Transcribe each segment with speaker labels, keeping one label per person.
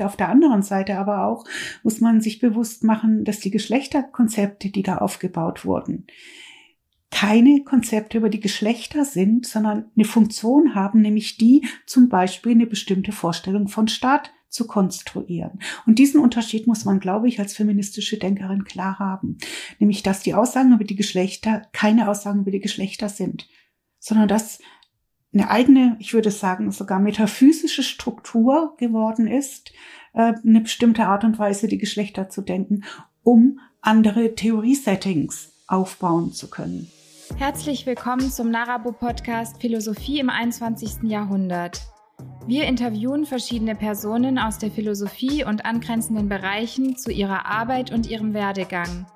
Speaker 1: Auf der anderen Seite aber auch muss man sich bewusst machen, dass die Geschlechterkonzepte, die da aufgebaut wurden, keine Konzepte über die Geschlechter sind, sondern eine Funktion haben, nämlich die zum Beispiel eine bestimmte Vorstellung von Staat zu konstruieren. Und diesen Unterschied muss man, glaube ich, als feministische Denkerin klar haben. Nämlich, dass die Aussagen über die Geschlechter keine Aussagen über die Geschlechter sind, sondern dass eine eigene, ich würde sagen, sogar metaphysische Struktur geworden ist, äh, eine bestimmte Art und Weise, die Geschlechter zu denken, um andere Theoriesettings aufbauen zu können.
Speaker 2: Herzlich willkommen zum Narabo Podcast Philosophie im 21. Jahrhundert. Wir interviewen verschiedene Personen aus der Philosophie und angrenzenden Bereichen zu ihrer Arbeit und ihrem Werdegang.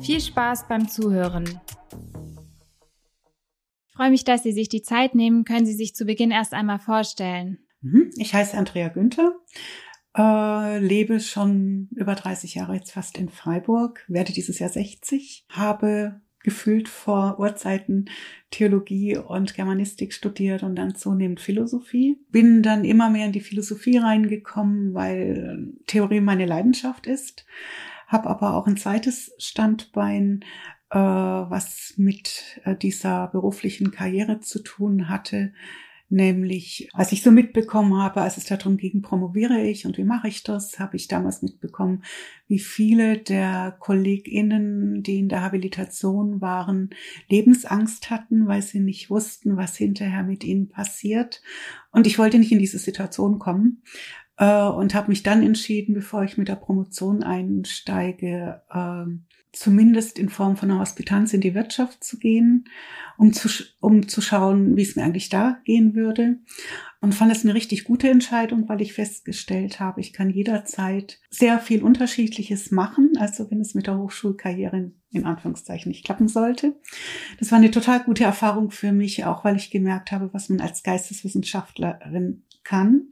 Speaker 2: Viel Spaß beim Zuhören. Freue mich, dass Sie sich die Zeit nehmen. Können Sie sich zu Beginn erst einmal vorstellen?
Speaker 1: Mhm. Ich heiße Andrea Günther, äh, lebe schon über 30 Jahre jetzt fast in Freiburg, werde dieses Jahr 60, habe gefühlt vor Urzeiten Theologie und Germanistik studiert und dann zunehmend Philosophie. Bin dann immer mehr in die Philosophie reingekommen, weil Theorie meine Leidenschaft ist. Habe aber auch ein zweites Standbein äh, was mit äh, dieser beruflichen Karriere zu tun hatte. Nämlich, als ich so mitbekommen habe, als es darum ging, promoviere ich und wie mache ich das, habe ich damals mitbekommen, wie viele der KollegInnen, die in der Habilitation waren, Lebensangst hatten, weil sie nicht wussten, was hinterher mit ihnen passiert. Und ich wollte nicht in diese Situation kommen äh, und habe mich dann entschieden, bevor ich mit der Promotion einsteige, äh, zumindest in Form von einer Hospitanz in die Wirtschaft zu gehen, um zu, um zu schauen, wie es mir eigentlich da gehen würde. Und fand es eine richtig gute Entscheidung, weil ich festgestellt habe, ich kann jederzeit sehr viel Unterschiedliches machen, also wenn es mit der Hochschulkarriere in Anführungszeichen nicht klappen sollte. Das war eine total gute Erfahrung für mich, auch weil ich gemerkt habe, was man als Geisteswissenschaftlerin kann,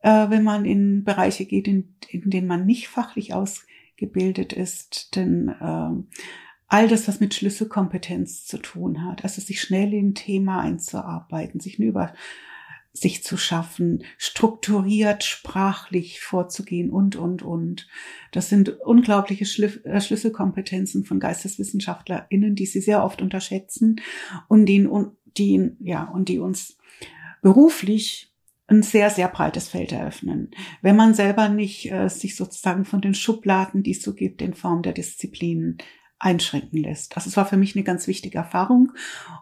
Speaker 1: äh, wenn man in Bereiche geht, in, in denen man nicht fachlich aus gebildet ist, denn äh, all das, was mit Schlüsselkompetenz zu tun hat, also sich schnell in ein Thema einzuarbeiten, sich eine Übersicht zu schaffen, strukturiert, sprachlich vorzugehen und, und, und. Das sind unglaubliche äh, Schlüsselkompetenzen von GeisteswissenschaftlerInnen, die sie sehr oft unterschätzen und die, die, ja, und die uns beruflich ein sehr, sehr breites Feld eröffnen. Wenn man selber nicht äh, sich sozusagen von den Schubladen, die es so gibt, in Form der Disziplinen einschränken lässt. Also es war für mich eine ganz wichtige Erfahrung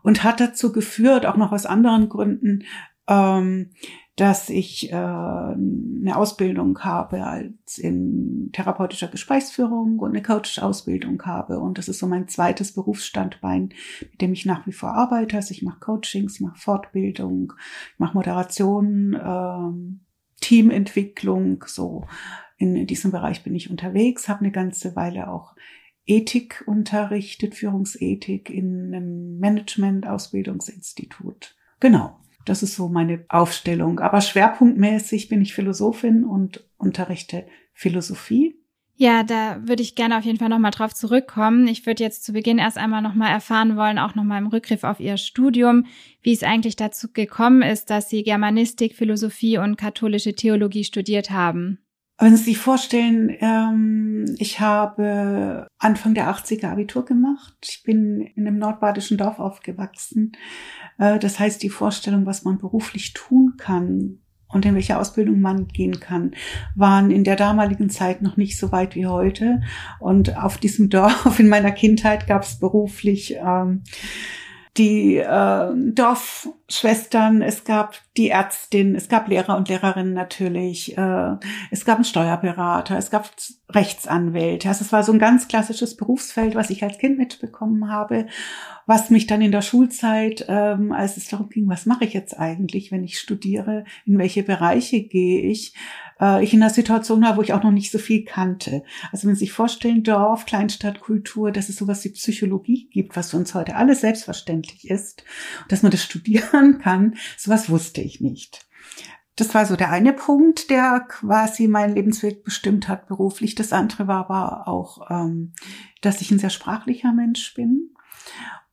Speaker 1: und hat dazu geführt, auch noch aus anderen Gründen, ähm, dass ich äh, eine Ausbildung habe als in therapeutischer Gesprächsführung und eine Coach-Ausbildung habe. Und das ist so mein zweites Berufsstandbein, mit dem ich nach wie vor arbeite. Also ich mache Coachings, mache Fortbildung, mache Moderation, äh, Teamentwicklung. So in diesem Bereich bin ich unterwegs, habe eine ganze Weile auch Ethik unterrichtet, Führungsethik in einem Management-Ausbildungsinstitut. Genau. Das ist so meine Aufstellung. Aber schwerpunktmäßig bin ich Philosophin und unterrichte Philosophie.
Speaker 2: Ja, da würde ich gerne auf jeden Fall nochmal drauf zurückkommen. Ich würde jetzt zu Beginn erst einmal nochmal erfahren wollen, auch nochmal im Rückgriff auf Ihr Studium, wie es eigentlich dazu gekommen ist, dass Sie Germanistik, Philosophie und katholische Theologie studiert haben.
Speaker 1: Wenn Sie sich vorstellen, ähm, ich habe Anfang der 80er Abitur gemacht. Ich bin in einem nordbadischen Dorf aufgewachsen. Äh, das heißt, die Vorstellung, was man beruflich tun kann und in welche Ausbildung man gehen kann, waren in der damaligen Zeit noch nicht so weit wie heute. Und auf diesem Dorf in meiner Kindheit gab es beruflich ähm, die äh, Dorfschwestern, es gab die Ärztin, es gab Lehrer und Lehrerinnen natürlich, äh, es gab einen Steuerberater, es gab Rechtsanwälte. Also es war so ein ganz klassisches Berufsfeld, was ich als Kind mitbekommen habe, was mich dann in der Schulzeit, ähm, als es darum ging, was mache ich jetzt eigentlich, wenn ich studiere, in welche Bereiche gehe ich, äh, ich in einer Situation war, wo ich auch noch nicht so viel kannte. Also wenn Sie sich vorstellen, Dorf, Kleinstadtkultur, dass es sowas wie Psychologie gibt, was für uns heute alles selbstverständlich ist, dass man das studieren kann, sowas wusste ich nicht. Das war so der eine Punkt, der quasi meinen Lebensweg bestimmt hat beruflich. Das andere war aber auch, ähm, dass ich ein sehr sprachlicher Mensch bin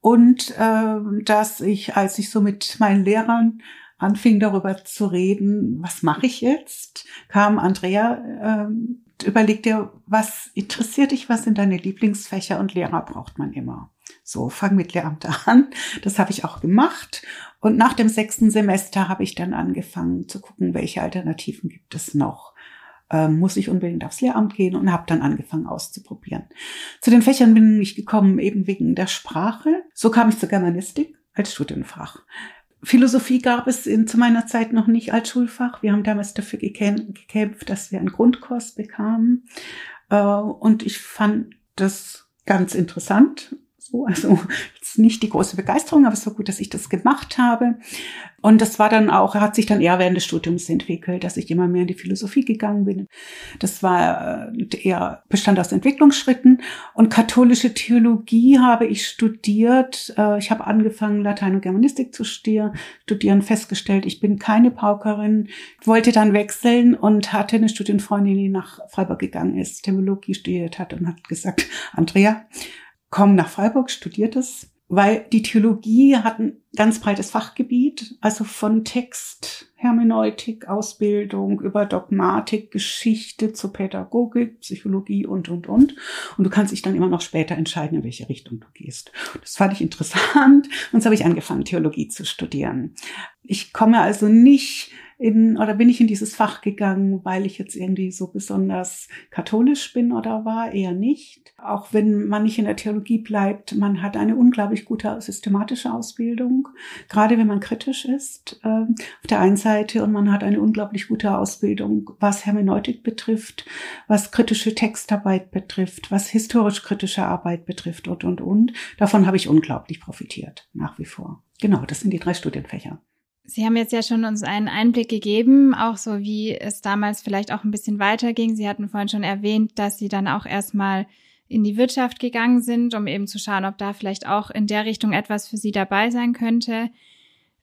Speaker 1: und äh, dass ich, als ich so mit meinen Lehrern anfing darüber zu reden, was mache ich jetzt, kam Andrea, ähm, überleg dir, was interessiert dich, was sind deine Lieblingsfächer und Lehrer braucht man immer. So, fang mit Lehramt an. Das habe ich auch gemacht. Und nach dem sechsten Semester habe ich dann angefangen zu gucken, welche Alternativen gibt es noch. Ähm, muss ich unbedingt aufs Lehramt gehen und habe dann angefangen auszuprobieren. Zu den Fächern bin ich gekommen eben wegen der Sprache. So kam ich zur Germanistik als Studienfach. Philosophie gab es in, zu meiner Zeit noch nicht als Schulfach. Wir haben damals dafür gekämpft, dass wir einen Grundkurs bekamen. Äh, und ich fand das ganz interessant so. Also nicht die große Begeisterung, aber war gut, dass ich das gemacht habe. Und das war dann auch, hat sich dann eher während des Studiums entwickelt, dass ich immer mehr in die Philosophie gegangen bin. Das war äh, eher bestand aus Entwicklungsschritten. Und katholische Theologie habe ich studiert. Äh, ich habe angefangen, Latein und Germanistik zu studieren, festgestellt, ich bin keine Paukerin, wollte dann wechseln und hatte eine Studienfreundin, die nach Freiburg gegangen ist, Theologie studiert hat und hat gesagt, Andrea, komm nach Freiburg, studiert es, weil die Theologie hat ein ganz breites Fachgebiet, also von Text, Hermeneutik, Ausbildung über Dogmatik, Geschichte zur Pädagogik, Psychologie und, und, und. Und du kannst dich dann immer noch später entscheiden, in welche Richtung du gehst. Das fand ich interessant und so habe ich angefangen, Theologie zu studieren. Ich komme also nicht in, oder bin ich in dieses Fach gegangen, weil ich jetzt irgendwie so besonders katholisch bin oder war? Eher nicht. Auch wenn man nicht in der Theologie bleibt, man hat eine unglaublich gute systematische Ausbildung, gerade wenn man kritisch ist, äh, auf der einen Seite, und man hat eine unglaublich gute Ausbildung, was Hermeneutik betrifft, was kritische Textarbeit betrifft, was historisch-kritische Arbeit betrifft und, und, und. Davon habe ich unglaublich profitiert, nach wie vor. Genau, das sind die drei Studienfächer.
Speaker 2: Sie haben jetzt ja schon uns einen Einblick gegeben, auch so wie es damals vielleicht auch ein bisschen weiterging. Sie hatten vorhin schon erwähnt, dass Sie dann auch erstmal in die Wirtschaft gegangen sind, um eben zu schauen, ob da vielleicht auch in der Richtung etwas für Sie dabei sein könnte.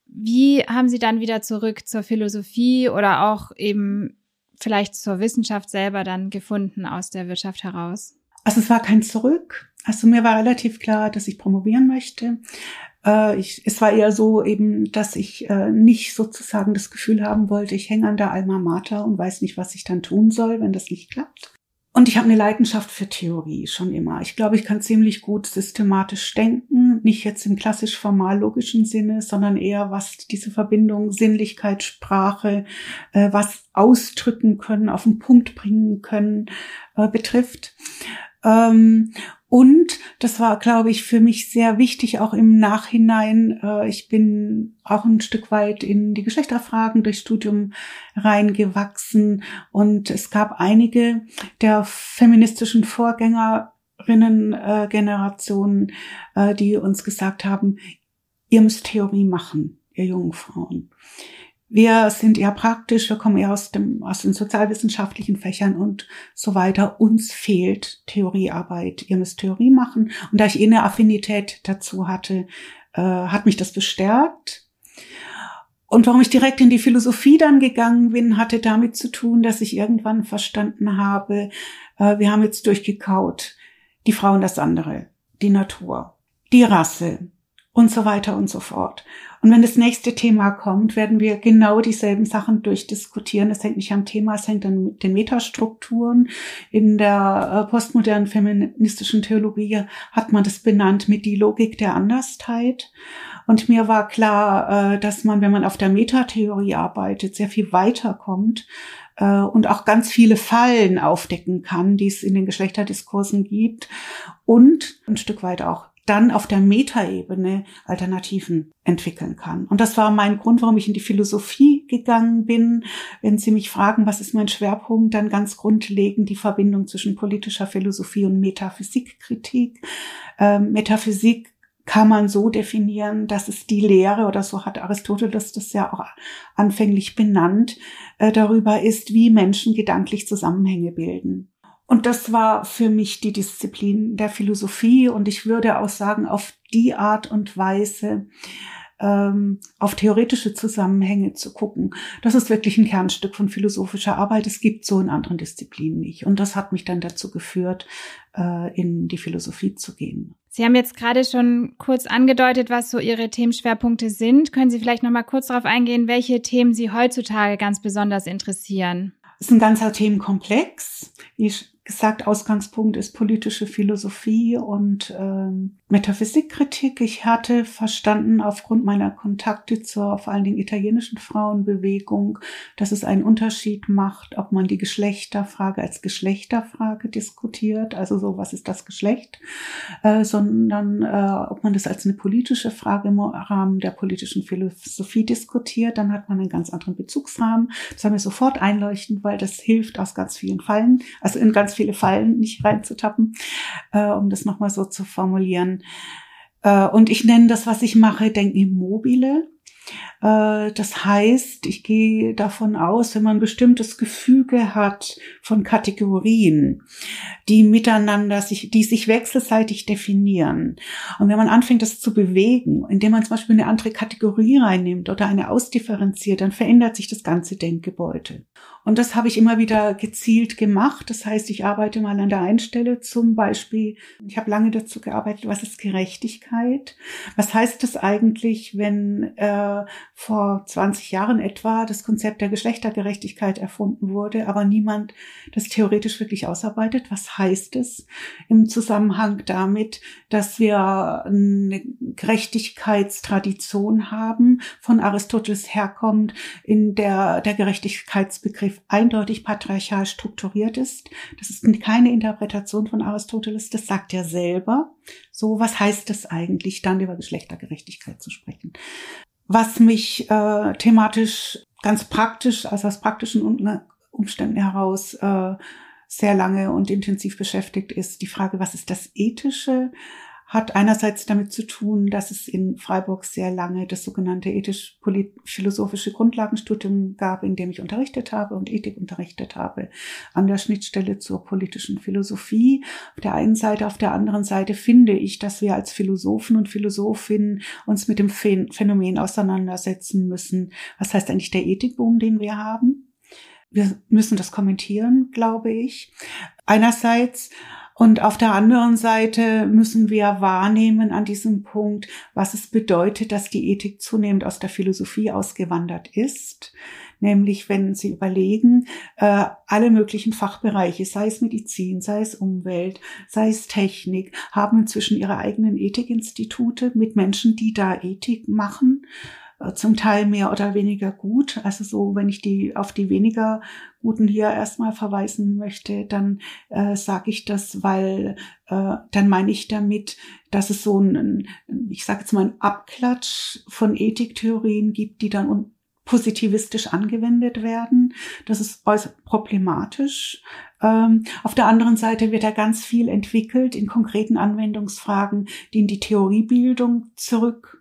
Speaker 2: Wie haben Sie dann wieder zurück zur Philosophie oder auch eben vielleicht zur Wissenschaft selber dann gefunden aus der Wirtschaft heraus?
Speaker 1: Also es war kein Zurück. Also mir war relativ klar, dass ich promovieren möchte. Äh, ich, es war eher so eben, dass ich äh, nicht sozusagen das Gefühl haben wollte, ich hänge an der Alma Mater und weiß nicht, was ich dann tun soll, wenn das nicht klappt. Und ich habe eine Leidenschaft für Theorie schon immer. Ich glaube, ich kann ziemlich gut systematisch denken, nicht jetzt im klassisch formal logischen Sinne, sondern eher was diese Verbindung Sinnlichkeit, Sprache, äh, was ausdrücken können, auf den Punkt bringen können, äh, betrifft. Ähm, und das war, glaube ich, für mich sehr wichtig, auch im Nachhinein. Äh, ich bin auch ein Stück weit in die Geschlechterfragen durch Studium reingewachsen. Und es gab einige der feministischen Vorgängerinnen-Generationen, äh, die uns gesagt haben, ihr müsst Theorie machen, ihr jungen Frauen. Wir sind eher praktisch, wir kommen eher aus, dem, aus den sozialwissenschaftlichen Fächern und so weiter. Uns fehlt Theoriearbeit. Ihr müsst Theorie machen. Und da ich eh eine Affinität dazu hatte, äh, hat mich das bestärkt. Und warum ich direkt in die Philosophie dann gegangen bin, hatte damit zu tun, dass ich irgendwann verstanden habe, äh, wir haben jetzt durchgekaut, die Frau und das andere, die Natur, die Rasse und so weiter und so fort. Und wenn das nächste Thema kommt, werden wir genau dieselben Sachen durchdiskutieren. Das hängt nicht am Thema, es hängt an den Metastrukturen. In der äh, postmodernen feministischen Theologie hat man das benannt mit die Logik der Andersheit. Und mir war klar, äh, dass man, wenn man auf der Metatheorie arbeitet, sehr viel weiterkommt äh, und auch ganz viele Fallen aufdecken kann, die es in den Geschlechterdiskursen gibt und ein Stück weit auch dann auf der Metaebene Alternativen entwickeln kann. Und das war mein Grund, warum ich in die Philosophie gegangen bin. Wenn Sie mich fragen, was ist mein Schwerpunkt, dann ganz grundlegend die Verbindung zwischen politischer Philosophie und Metaphysikkritik. Ähm, Metaphysik kann man so definieren, dass es die Lehre, oder so hat Aristoteles das ja auch anfänglich benannt, äh, darüber ist, wie Menschen gedanklich Zusammenhänge bilden. Und das war für mich die Disziplin der Philosophie. Und ich würde auch sagen, auf die Art und Weise ähm, auf theoretische Zusammenhänge zu gucken. Das ist wirklich ein Kernstück von philosophischer Arbeit. Es gibt so in anderen Disziplinen nicht. Und das hat mich dann dazu geführt, äh, in die Philosophie zu gehen.
Speaker 2: Sie haben jetzt gerade schon kurz angedeutet, was so Ihre Themenschwerpunkte sind. Können Sie vielleicht noch mal kurz darauf eingehen, welche Themen Sie heutzutage ganz besonders interessieren?
Speaker 1: Es ist ein ganzer Themenkomplex. Wie gesagt, Ausgangspunkt ist politische Philosophie und ähm, Metaphysikkritik. Ich hatte verstanden aufgrund meiner Kontakte zur vor allen Dingen italienischen Frauenbewegung, dass es einen Unterschied macht, ob man die Geschlechterfrage als Geschlechterfrage diskutiert, also so, was ist das Geschlecht, äh, sondern äh, ob man das als eine politische Frage im Rahmen der politischen Philosophie diskutiert, dann hat man einen ganz anderen Bezugsrahmen. Das haben wir sofort einleuchtend, weil das hilft aus ganz vielen Fallen, also in ganz viele Fallen nicht reinzutappen, äh, um das nochmal so zu formulieren. Äh, und ich nenne das, was ich mache, Denken immobile. Äh, das heißt, ich gehe davon aus, wenn man ein bestimmtes Gefüge hat von Kategorien, die miteinander sich, die sich wechselseitig definieren. Und wenn man anfängt, das zu bewegen, indem man zum Beispiel eine andere Kategorie reinnimmt oder eine ausdifferenziert, dann verändert sich das ganze Denkgebäude. Und das habe ich immer wieder gezielt gemacht. Das heißt, ich arbeite mal an der einen Stelle zum Beispiel, ich habe lange dazu gearbeitet, was ist Gerechtigkeit? Was heißt das eigentlich, wenn äh, vor 20 Jahren etwa das Konzept der Geschlechtergerechtigkeit erfunden wurde, aber niemand das theoretisch wirklich ausarbeitet? Was heißt es im Zusammenhang damit, dass wir eine Gerechtigkeitstradition haben, von Aristoteles herkommt, in der der Gerechtigkeitsbegriff eindeutig patriarchal strukturiert ist. Das ist keine Interpretation von Aristoteles, das sagt er selber. So, was heißt es eigentlich, dann über Geschlechtergerechtigkeit zu sprechen? Was mich äh, thematisch ganz praktisch, also aus praktischen ne, Umständen heraus äh, sehr lange und intensiv beschäftigt, ist die Frage, was ist das Ethische? Hat einerseits damit zu tun, dass es in Freiburg sehr lange das sogenannte ethisch-philosophische Grundlagenstudium gab, in dem ich unterrichtet habe und Ethik unterrichtet habe, an der Schnittstelle zur politischen Philosophie. Auf der einen Seite, auf der anderen Seite finde ich, dass wir als Philosophen und Philosophinnen uns mit dem Phänomen auseinandersetzen müssen. Was heißt eigentlich der Ethikboom, den wir haben? Wir müssen das kommentieren, glaube ich. Einerseits und auf der anderen Seite müssen wir wahrnehmen an diesem Punkt, was es bedeutet, dass die Ethik zunehmend aus der Philosophie ausgewandert ist. Nämlich, wenn Sie überlegen, äh, alle möglichen Fachbereiche, sei es Medizin, sei es Umwelt, sei es Technik, haben inzwischen ihre eigenen Ethikinstitute mit Menschen, die da Ethik machen zum Teil mehr oder weniger gut. Also so, wenn ich die auf die weniger guten hier erstmal verweisen möchte, dann äh, sage ich das, weil äh, dann meine ich damit, dass es so ein, ich sage jetzt mal, ein Abklatsch von Ethiktheorien gibt, die dann positivistisch angewendet werden. Das ist äußerst problematisch. Ähm, auf der anderen Seite wird da ganz viel entwickelt in konkreten Anwendungsfragen, die in die Theoriebildung zurück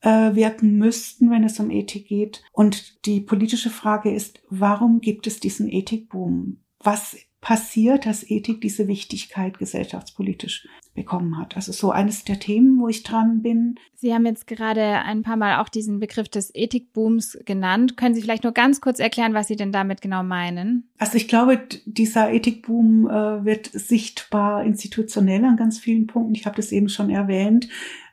Speaker 1: äh, wirken müssten, wenn es um Ethik geht. Und die politische Frage ist, warum gibt es diesen Ethikboom? Was passiert, dass Ethik diese Wichtigkeit gesellschaftspolitisch bekommen hat. Also so eines der Themen, wo ich dran bin.
Speaker 2: Sie haben jetzt gerade ein paar Mal auch diesen Begriff des Ethikbooms genannt. Können Sie vielleicht nur ganz kurz erklären, was Sie denn damit genau meinen?
Speaker 1: Also ich glaube, dieser Ethikboom äh, wird sichtbar institutionell an ganz vielen Punkten. Ich habe das eben schon erwähnt.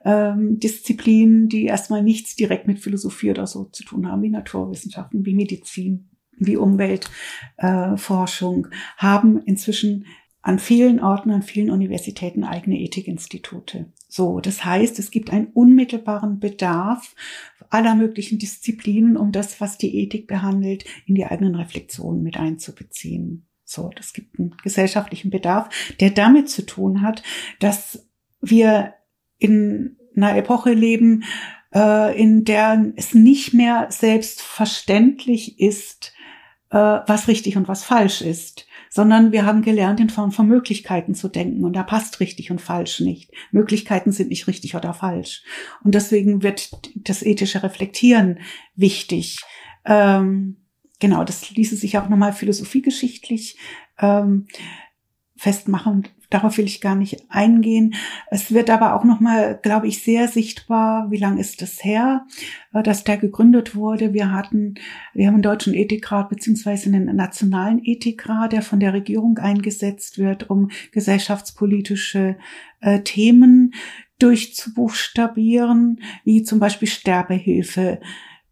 Speaker 1: Ähm, Disziplinen, die erstmal nichts direkt mit Philosophie oder so zu tun haben, wie Naturwissenschaften, wie Medizin, wie Umweltforschung, äh, haben inzwischen an vielen Orten, an vielen Universitäten eigene Ethikinstitute. So, das heißt, es gibt einen unmittelbaren Bedarf aller möglichen Disziplinen, um das, was die Ethik behandelt, in die eigenen Reflexionen mit einzubeziehen. So, das gibt einen gesellschaftlichen Bedarf, der damit zu tun hat, dass wir in einer Epoche leben, äh, in der es nicht mehr selbstverständlich ist, äh, was richtig und was falsch ist, sondern wir haben gelernt, in Form von Möglichkeiten zu denken und da passt richtig und falsch nicht. Möglichkeiten sind nicht richtig oder falsch. Und deswegen wird das ethische Reflektieren wichtig. Ähm, genau, das ließe sich auch nochmal philosophiegeschichtlich ähm, festmachen. Darauf will ich gar nicht eingehen. Es wird aber auch nochmal, glaube ich, sehr sichtbar, wie lang ist es her, äh, dass der gegründet wurde. Wir hatten, wir haben einen deutschen Ethikrat beziehungsweise einen nationalen Ethikrat, der von der Regierung eingesetzt wird, um gesellschaftspolitische äh, Themen durchzubuchstabieren, wie zum Beispiel Sterbehilfe,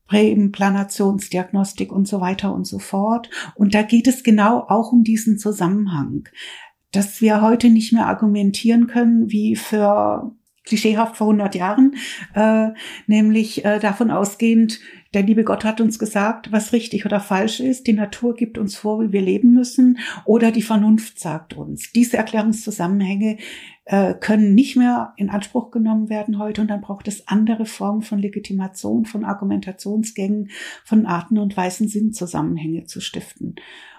Speaker 1: Präimplanationsdiagnostik und so weiter und so fort. Und da geht es genau auch um diesen Zusammenhang dass wir heute nicht mehr argumentieren können wie für klischeehaft vor 100 Jahren, äh, nämlich äh, davon ausgehend, der liebe Gott hat uns gesagt, was richtig oder falsch ist. Die Natur gibt uns vor, wie wir leben müssen, oder die Vernunft sagt uns. Diese Erklärungszusammenhänge äh, können nicht mehr in Anspruch genommen werden heute, und dann braucht es andere Formen von Legitimation, von Argumentationsgängen, von Arten und Weisen, Sinnzusammenhänge zu stiften.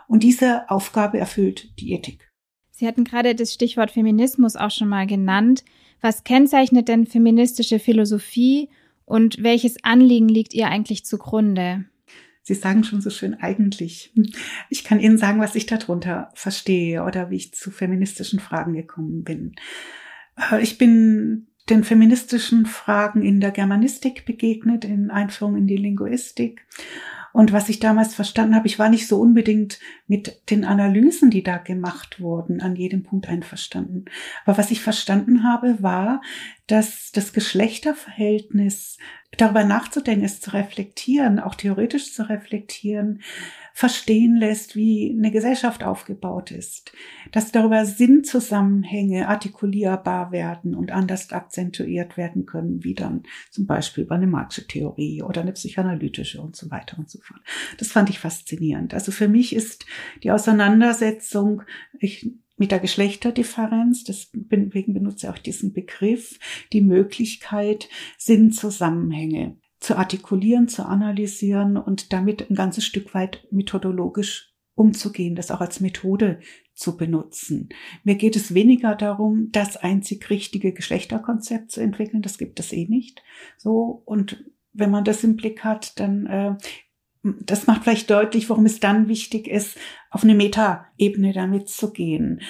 Speaker 1: Und diese Aufgabe erfüllt die Ethik.
Speaker 2: Sie hatten gerade das Stichwort Feminismus auch schon mal genannt. Was kennzeichnet denn feministische Philosophie und welches Anliegen liegt ihr eigentlich zugrunde?
Speaker 1: Sie sagen schon so schön eigentlich. Ich kann Ihnen sagen, was ich darunter verstehe oder wie ich zu feministischen Fragen gekommen bin. Äh, ich bin den feministischen Fragen in der Germanistik begegnet, in Einführung in die Linguistik und was ich damals verstanden habe, ich war nicht so unbedingt mit den Analysen, die da gemacht wurden, an jedem Punkt einverstanden. Aber was ich verstanden habe, war, dass das Geschlechterverhältnis darüber nachzudenken, es zu reflektieren, auch theoretisch zu reflektieren, verstehen lässt, wie eine Gesellschaft aufgebaut ist, dass darüber Sinnzusammenhänge artikulierbar werden und anders akzentuiert werden können, wie dann zum Beispiel über eine Marxische Theorie oder eine psychoanalytische und so weiter und so fort. Das fand ich faszinierend. Also für mich ist die Auseinandersetzung, ich mit der Geschlechterdifferenz, deswegen benutze ich auch diesen Begriff, die Möglichkeit, Sinnzusammenhänge zu artikulieren, zu analysieren und damit ein ganzes Stück weit methodologisch umzugehen, das auch als Methode zu benutzen. Mir geht es weniger darum, das einzig richtige Geschlechterkonzept zu entwickeln, das gibt es eh nicht. So und wenn man das im Blick hat, dann äh, das macht vielleicht deutlich, warum es dann wichtig ist, auf eine Metaebene damit zu gehen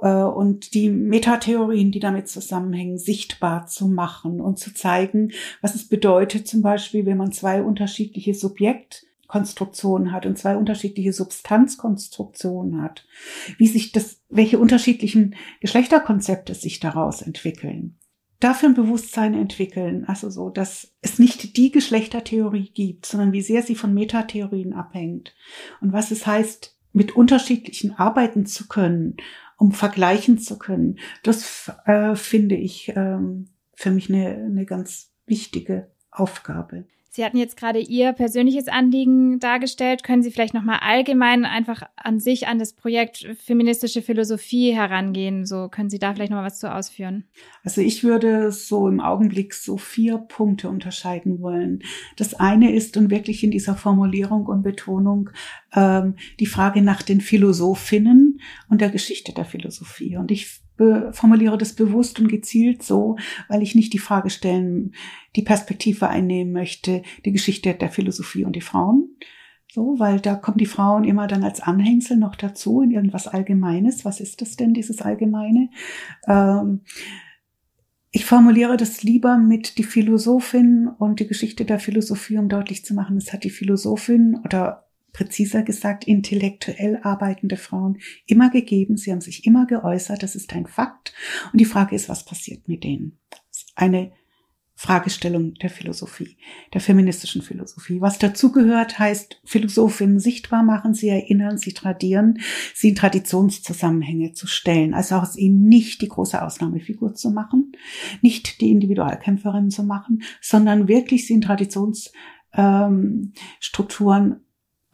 Speaker 1: und die Metatheorien, die damit zusammenhängen, sichtbar zu machen und zu zeigen, was es bedeutet, zum Beispiel, wenn man zwei unterschiedliche Subjektkonstruktionen hat und zwei unterschiedliche Substanzkonstruktionen hat, wie sich das, welche unterschiedlichen Geschlechterkonzepte sich daraus entwickeln. Dafür ein Bewusstsein entwickeln, also so, dass es nicht die Geschlechtertheorie gibt, sondern wie sehr sie von Metatheorien abhängt und was es heißt, mit unterschiedlichen arbeiten zu können um vergleichen zu können. Das äh, finde ich ähm, für mich eine, eine ganz wichtige Aufgabe.
Speaker 2: Sie hatten jetzt gerade Ihr persönliches Anliegen dargestellt. Können Sie vielleicht nochmal allgemein einfach an sich, an das Projekt feministische Philosophie herangehen? So können Sie da vielleicht nochmal was zu ausführen?
Speaker 1: Also ich würde so im Augenblick so vier Punkte unterscheiden wollen. Das eine ist und wirklich in dieser Formulierung und Betonung ähm, die Frage nach den Philosophinnen und der Geschichte der Philosophie. Und ich formuliere das bewusst und gezielt so, weil ich nicht die Frage stellen, die Perspektive einnehmen möchte, die Geschichte der Philosophie und die Frauen. So, weil da kommen die Frauen immer dann als Anhängsel noch dazu in irgendwas Allgemeines. Was ist das denn, dieses Allgemeine? Ähm, ich formuliere das lieber mit die Philosophin und die Geschichte der Philosophie, um deutlich zu machen, es hat die Philosophin oder präziser gesagt, intellektuell arbeitende Frauen immer gegeben. Sie haben sich immer geäußert. Das ist ein Fakt. Und die Frage ist, was passiert mit denen? eine Fragestellung der Philosophie, der feministischen Philosophie. Was dazugehört, heißt Philosophinnen sichtbar machen, sie erinnern, sie tradieren, sie in Traditionszusammenhänge zu stellen. Also aus ihnen nicht die große Ausnahmefigur zu machen, nicht die Individualkämpferin zu machen, sondern wirklich sie in Traditionsstrukturen ähm,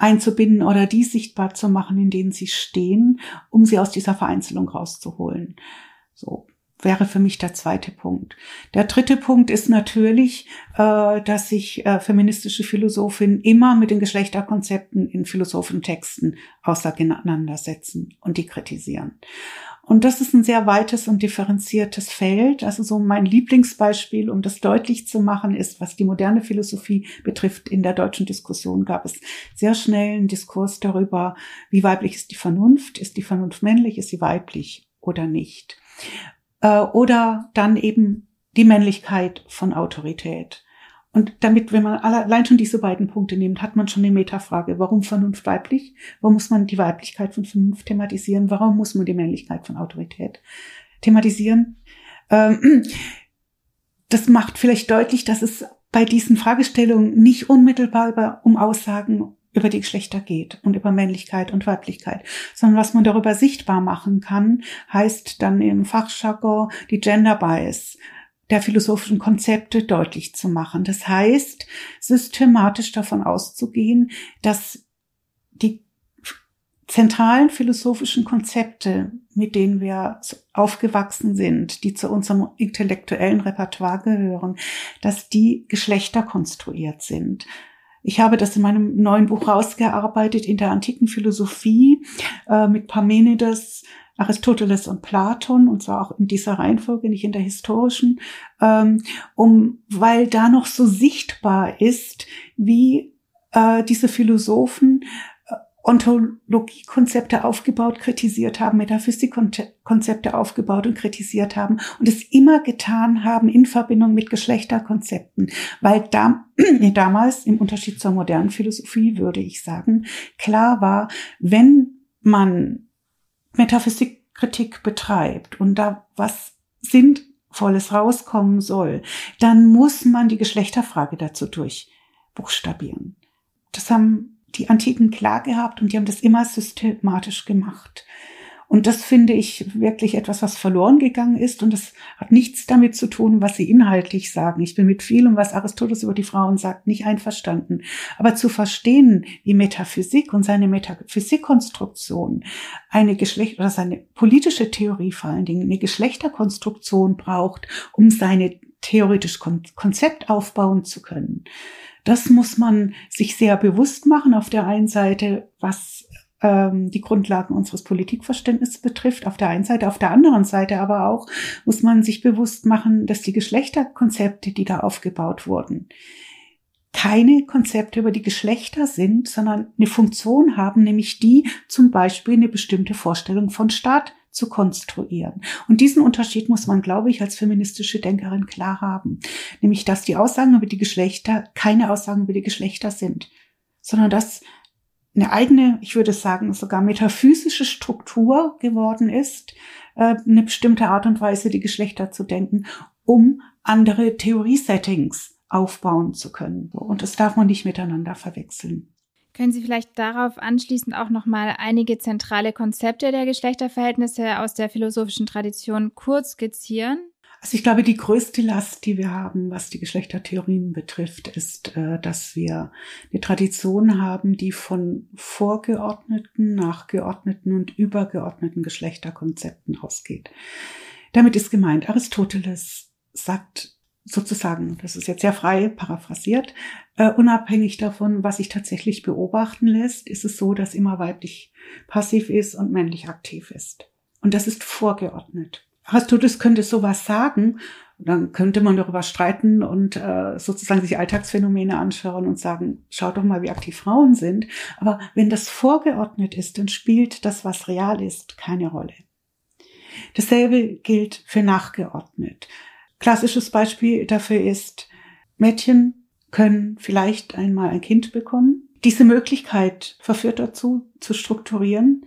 Speaker 1: einzubinden oder die sichtbar zu machen, in denen sie stehen, um sie aus dieser Vereinzelung rauszuholen. So wäre für mich der zweite Punkt. Der dritte Punkt ist natürlich, äh, dass sich äh, feministische Philosophinnen immer mit den Geschlechterkonzepten in Philosophentexten auseinandersetzen und die kritisieren. Und das ist ein sehr weites und differenziertes Feld. Also so mein Lieblingsbeispiel, um das deutlich zu machen, ist, was die moderne Philosophie betrifft. In der deutschen Diskussion gab es sehr schnell einen Diskurs darüber, wie weiblich ist die Vernunft? Ist die Vernunft männlich? Ist sie weiblich? oder nicht. Äh, oder dann eben die Männlichkeit von Autorität. Und damit, wenn man allein schon diese beiden Punkte nimmt, hat man schon eine Metafrage. Warum Vernunft weiblich? Warum muss man die Weiblichkeit von Vernunft thematisieren? Warum muss man die Männlichkeit von Autorität thematisieren? Ähm, das macht vielleicht deutlich, dass es bei diesen Fragestellungen nicht unmittelbar um Aussagen über die Geschlechter geht und über Männlichkeit und Weiblichkeit, sondern was man darüber sichtbar machen kann, heißt dann im Fachjargon die Gender Bias der philosophischen Konzepte deutlich zu machen. Das heißt, systematisch davon auszugehen, dass die zentralen philosophischen Konzepte, mit denen wir aufgewachsen sind, die zu unserem intellektuellen Repertoire gehören, dass die geschlechterkonstruiert sind. Ich habe das in meinem neuen Buch rausgearbeitet in der antiken Philosophie äh, mit Parmenides, Aristoteles und Platon, und zwar auch in dieser Reihenfolge, nicht in der historischen, ähm, um, weil da noch so sichtbar ist, wie äh, diese Philosophen äh, Ontologiekonzepte aufgebaut, kritisiert haben, Metaphysikkonzepte aufgebaut und kritisiert haben und es immer getan haben in Verbindung mit Geschlechterkonzepten, weil da, damals im Unterschied zur modernen Philosophie würde ich sagen, klar war, wenn man Metaphysikkritik betreibt und da was Sinnvolles rauskommen soll, dann muss man die Geschlechterfrage dazu durchbuchstabieren. Das haben die Antiken klar gehabt und die haben das immer systematisch gemacht. Und das finde ich wirklich etwas, was verloren gegangen ist. Und das hat nichts damit zu tun, was sie inhaltlich sagen. Ich bin mit vielem, was Aristoteles über die Frauen sagt, nicht einverstanden. Aber zu verstehen, wie Metaphysik und seine Metaphysikkonstruktion eine Geschlecht oder seine politische Theorie vor allen Dingen eine Geschlechterkonstruktion braucht, um seine theoretisch Konzept aufbauen zu können. Das muss man sich sehr bewusst machen. Auf der einen Seite, was ähm, die Grundlagen unseres Politikverständnisses betrifft, auf der einen Seite, auf der anderen Seite aber auch muss man sich bewusst machen, dass die Geschlechterkonzepte, die da aufgebaut wurden, keine Konzepte über die Geschlechter sind, sondern eine Funktion haben, nämlich die zum Beispiel eine bestimmte Vorstellung von Staat zu konstruieren. Und diesen Unterschied muss man, glaube ich, als feministische Denkerin klar haben. Nämlich, dass die Aussagen über die Geschlechter keine Aussagen über die Geschlechter sind, sondern dass eine eigene, ich würde sagen, sogar metaphysische Struktur geworden ist, äh, eine bestimmte Art und Weise, die Geschlechter zu denken, um andere Theorie-Settings aufbauen zu können. Und das darf man nicht miteinander verwechseln.
Speaker 2: Können Sie vielleicht darauf anschließend auch noch mal einige zentrale Konzepte der Geschlechterverhältnisse aus der philosophischen Tradition kurz skizzieren?
Speaker 1: Also ich glaube, die größte Last, die wir haben, was die Geschlechtertheorien betrifft, ist, äh, dass wir eine Tradition haben, die von vorgeordneten, nachgeordneten und übergeordneten Geschlechterkonzepten ausgeht. Damit ist gemeint, Aristoteles sagt sozusagen, das ist jetzt sehr frei paraphrasiert, uh, unabhängig davon, was sich tatsächlich beobachten lässt, ist es so, dass immer weiblich passiv ist und männlich aktiv ist. Und das ist vorgeordnet. Aristoteles könnte sowas sagen, dann könnte man darüber streiten und äh, sozusagen sich Alltagsphänomene anschauen und sagen, schaut doch mal, wie aktiv Frauen sind. Aber wenn das vorgeordnet ist, dann spielt das, was real ist, keine Rolle. Dasselbe gilt für nachgeordnet. Klassisches Beispiel dafür ist, Mädchen können vielleicht einmal ein Kind bekommen. Diese Möglichkeit verführt dazu, zu strukturieren,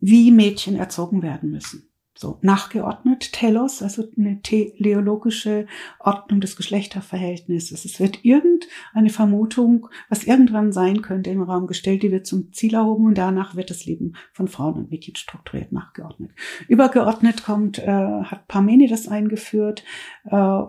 Speaker 1: wie Mädchen erzogen werden müssen so nachgeordnet, Telos, also eine teleologische Ordnung des Geschlechterverhältnisses. Es wird irgendeine Vermutung, was irgendwann sein könnte, im Raum gestellt, die wird zum Ziel erhoben und danach wird das Leben von Frauen und Mädchen strukturiert nachgeordnet. Übergeordnet kommt, äh, hat Parmenides eingeführt. Äh,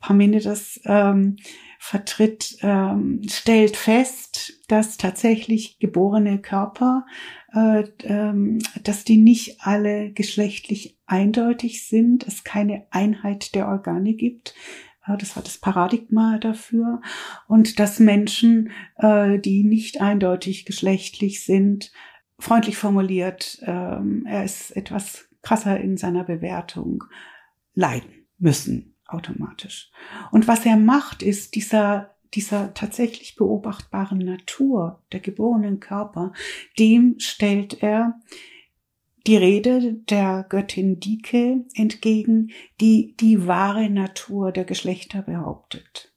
Speaker 1: Parmenides ähm, vertritt, ähm, stellt fest, dass tatsächlich geborene Körper äh, ähm, dass die nicht alle geschlechtlich eindeutig sind, es keine Einheit der Organe gibt. Äh, das war das Paradigma dafür. Und dass Menschen, äh, die nicht eindeutig geschlechtlich sind, freundlich formuliert, ähm, er ist etwas krasser in seiner Bewertung, leiden müssen automatisch. Und was er macht, ist dieser dieser tatsächlich beobachtbaren Natur der geborenen Körper, dem stellt er die Rede der Göttin Dike entgegen, die die wahre Natur der Geschlechter behauptet.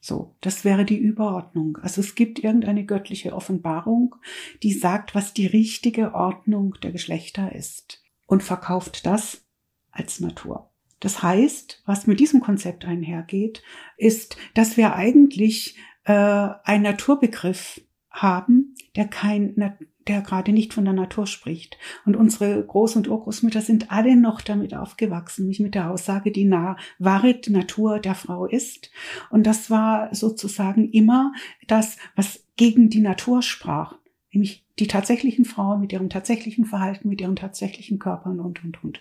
Speaker 1: So, das wäre die Überordnung. Also es gibt irgendeine göttliche Offenbarung, die sagt, was die richtige Ordnung der Geschlechter ist und verkauft das als Natur. Das heißt, was mit diesem Konzept einhergeht, ist, dass wir eigentlich äh, einen Naturbegriff haben, der kein, der gerade nicht von der Natur spricht. Und unsere Groß- und Urgroßmütter sind alle noch damit aufgewachsen, mich mit der Aussage, die nah, wahre Natur der Frau ist. Und das war sozusagen immer das, was gegen die Natur sprach nämlich die tatsächlichen Frauen mit ihrem tatsächlichen Verhalten, mit ihren tatsächlichen Körpern und, und, und.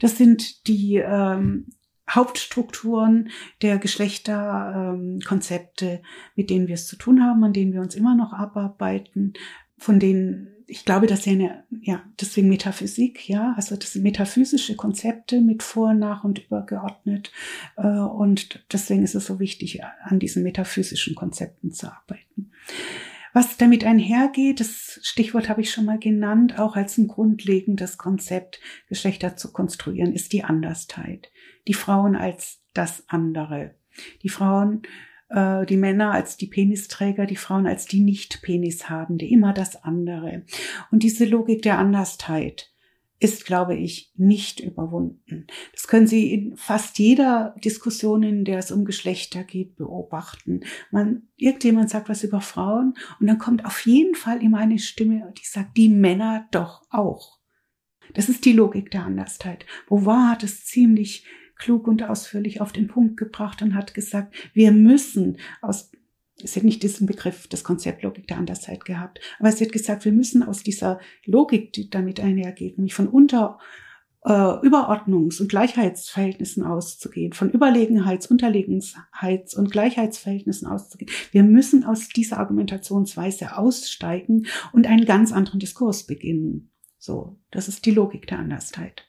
Speaker 1: Das sind die ähm, Hauptstrukturen der Geschlechterkonzepte, ähm, mit denen wir es zu tun haben, an denen wir uns immer noch abarbeiten, von denen ich glaube, dass ja eine, ja, deswegen Metaphysik, ja, also das sind metaphysische Konzepte mit vor, nach und übergeordnet. Äh, und deswegen ist es so wichtig, an diesen metaphysischen Konzepten zu arbeiten. Was damit einhergeht, das Stichwort habe ich schon mal genannt, auch als ein grundlegendes Konzept, Geschlechter zu konstruieren, ist die Andersheit. Die Frauen als das andere. Die Frauen, äh, die Männer als die Penisträger, die Frauen als die Nicht-Penis habende, immer das andere. Und diese Logik der Andersheit, ist, glaube ich, nicht überwunden. Das können Sie in fast jeder Diskussion, in der es um Geschlechter geht, beobachten. Man, irgendjemand sagt was über Frauen und dann kommt auf jeden Fall immer eine Stimme, die sagt, die Männer doch auch. Das ist die Logik der Andersheit. Beauvoir hat es ziemlich klug und ausführlich auf den Punkt gebracht und hat gesagt, wir müssen aus es hat nicht diesen Begriff, das Konzept Logik der Andersheit gehabt, aber es hat gesagt, wir müssen aus dieser Logik, die damit einhergeht, nämlich von unter äh, Überordnungs- und Gleichheitsverhältnissen auszugehen, von Überlegenheits-, Unterlegenheits- und Gleichheitsverhältnissen auszugehen. Wir müssen aus dieser Argumentationsweise aussteigen und einen ganz anderen Diskurs beginnen. So, das ist die Logik der Andersheit.